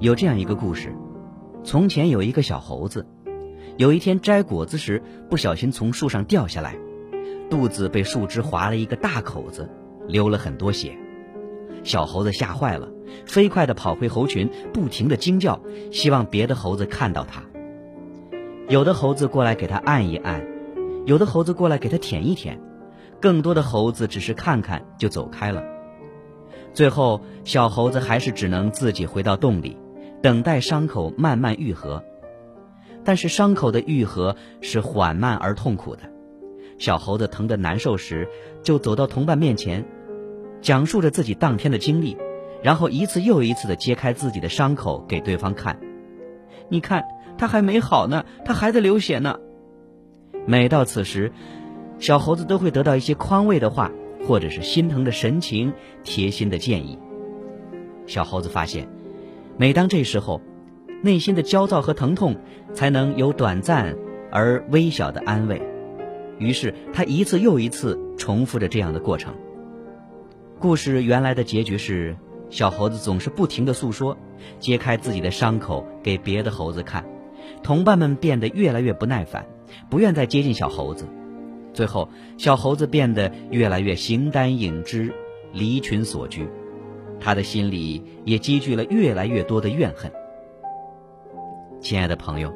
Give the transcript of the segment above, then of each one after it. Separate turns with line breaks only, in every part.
有这样一个故事：从前有一个小猴子，有一天摘果子时不小心从树上掉下来，肚子被树枝划了一个大口子，流了很多血。小猴子吓坏了，飞快地跑回猴群，不停地惊叫，希望别的猴子看到它。有的猴子过来给它按一按，有的猴子过来给它舔一舔，更多的猴子只是看看就走开了。最后，小猴子还是只能自己回到洞里。等待伤口慢慢愈合，但是伤口的愈合是缓慢而痛苦的。小猴子疼得难受时，就走到同伴面前，讲述着自己当天的经历，然后一次又一次地揭开自己的伤口给对方看。你看，他还没好呢，他还在流血呢。每到此时，小猴子都会得到一些宽慰的话，或者是心疼的神情、贴心的建议。小猴子发现。每当这时候，内心的焦躁和疼痛才能有短暂而微小的安慰。于是他一次又一次重复着这样的过程。故事原来的结局是，小猴子总是不停的诉说，揭开自己的伤口给别的猴子看，同伴们变得越来越不耐烦，不愿再接近小猴子。最后，小猴子变得越来越形单影只，离群索居。他的心里也积聚了越来越多的怨恨。亲爱的朋友，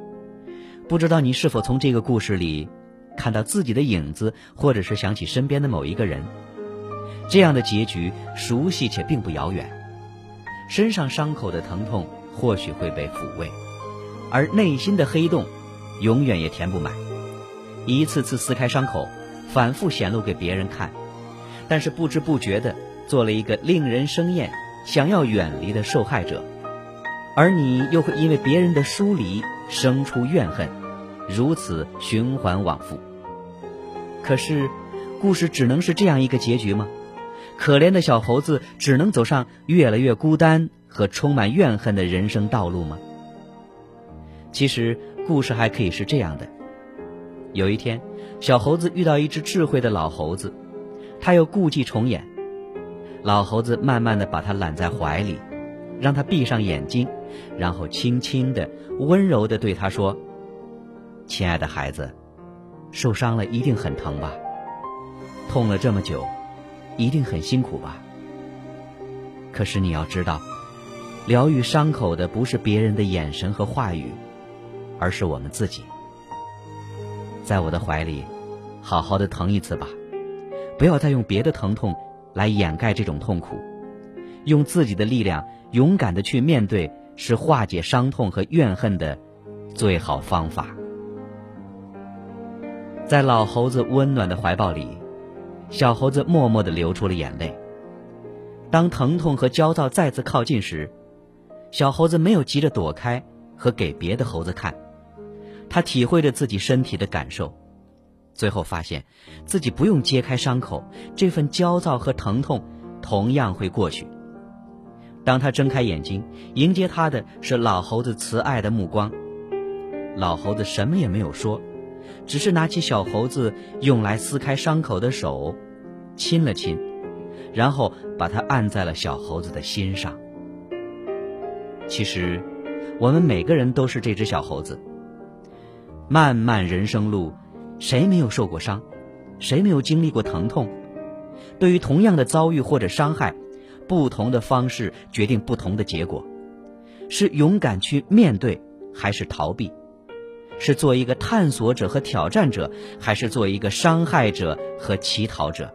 不知道你是否从这个故事里看到自己的影子，或者是想起身边的某一个人？这样的结局熟悉且并不遥远。身上伤口的疼痛或许会被抚慰，而内心的黑洞永远也填不满。一次次撕开伤口，反复显露给别人看，但是不知不觉的。做了一个令人生厌、想要远离的受害者，而你又会因为别人的疏离生出怨恨，如此循环往复。可是，故事只能是这样一个结局吗？可怜的小猴子只能走上越来越孤单和充满怨恨的人生道路吗？其实，故事还可以是这样的：有一天，小猴子遇到一只智慧的老猴子，他又故伎重演。老猴子慢慢的把他揽在怀里，让他闭上眼睛，然后轻轻的、温柔的对他说：“亲爱的孩子，受伤了一定很疼吧？痛了这么久，一定很辛苦吧？可是你要知道，疗愈伤口的不是别人的眼神和话语，而是我们自己。在我的怀里，好好的疼一次吧，不要再用别的疼痛。”来掩盖这种痛苦，用自己的力量勇敢的去面对，是化解伤痛和怨恨的最好方法。在老猴子温暖的怀抱里，小猴子默默的流出了眼泪。当疼痛和焦躁再次靠近时，小猴子没有急着躲开和给别的猴子看，他体会着自己身体的感受。最后发现，自己不用揭开伤口，这份焦躁和疼痛同样会过去。当他睁开眼睛，迎接他的是老猴子慈爱的目光。老猴子什么也没有说，只是拿起小猴子用来撕开伤口的手，亲了亲，然后把它按在了小猴子的心上。其实，我们每个人都是这只小猴子。漫漫人生路。谁没有受过伤？谁没有经历过疼痛？对于同样的遭遇或者伤害，不同的方式决定不同的结果。是勇敢去面对，还是逃避？是做一个探索者和挑战者，还是做一个伤害者和乞讨者？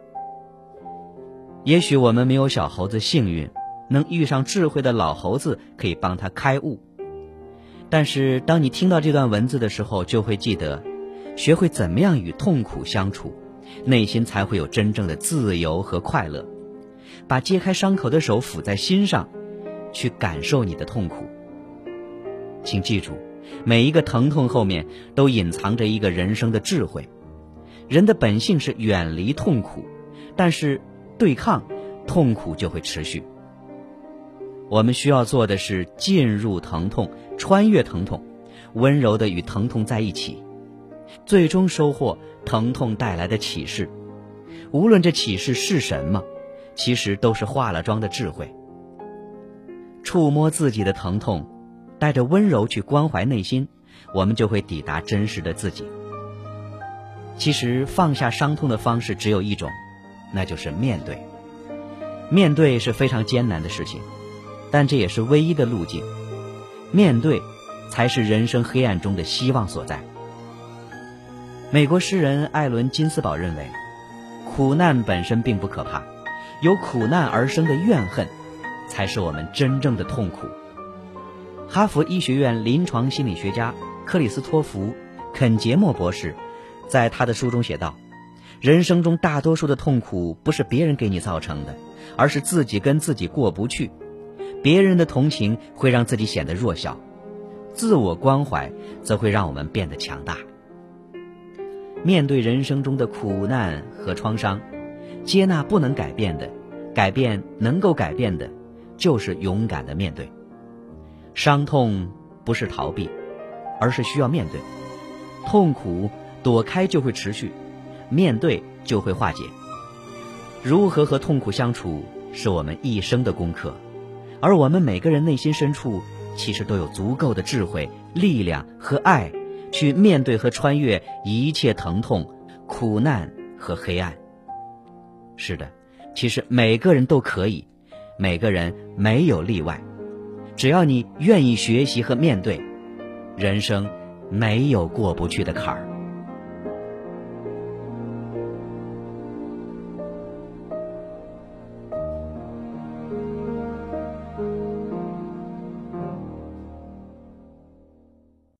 也许我们没有小猴子幸运，能遇上智慧的老猴子，可以帮他开悟。但是，当你听到这段文字的时候，就会记得。学会怎么样与痛苦相处，内心才会有真正的自由和快乐。把揭开伤口的手抚在心上，去感受你的痛苦。请记住，每一个疼痛后面都隐藏着一个人生的智慧。人的本性是远离痛苦，但是对抗痛苦就会持续。我们需要做的是进入疼痛，穿越疼痛，温柔的与疼痛在一起。最终收获疼痛带来的启示，无论这启示是什么，其实都是化了妆的智慧。触摸自己的疼痛，带着温柔去关怀内心，我们就会抵达真实的自己。其实放下伤痛的方式只有一种，那就是面对。面对是非常艰难的事情，但这也是唯一的路径。面对，才是人生黑暗中的希望所在。美国诗人艾伦金斯堡认为，苦难本身并不可怕，由苦难而生的怨恨，才是我们真正的痛苦。哈佛医学院临床心理学家克里斯托弗·肯杰莫博士，在他的书中写道：“人生中大多数的痛苦不是别人给你造成的，而是自己跟自己过不去。别人的同情会让自己显得弱小，自我关怀则会让我们变得强大。面对人生中的苦难和创伤，接纳不能改变的，改变能够改变的，就是勇敢的面对。”伤痛不是逃避，而是需要面对。痛苦躲开就会持续，面对就会化解。如何和痛苦相处，是我们一生的功课。而我们每个人内心深处，其实都有足够的智慧、力量和爱，去面对和穿越一切疼痛、苦难和黑暗。是的，其实每个人都可以，每个人没有例外。只要你愿意学习和面对，人生没有过不去的坎儿。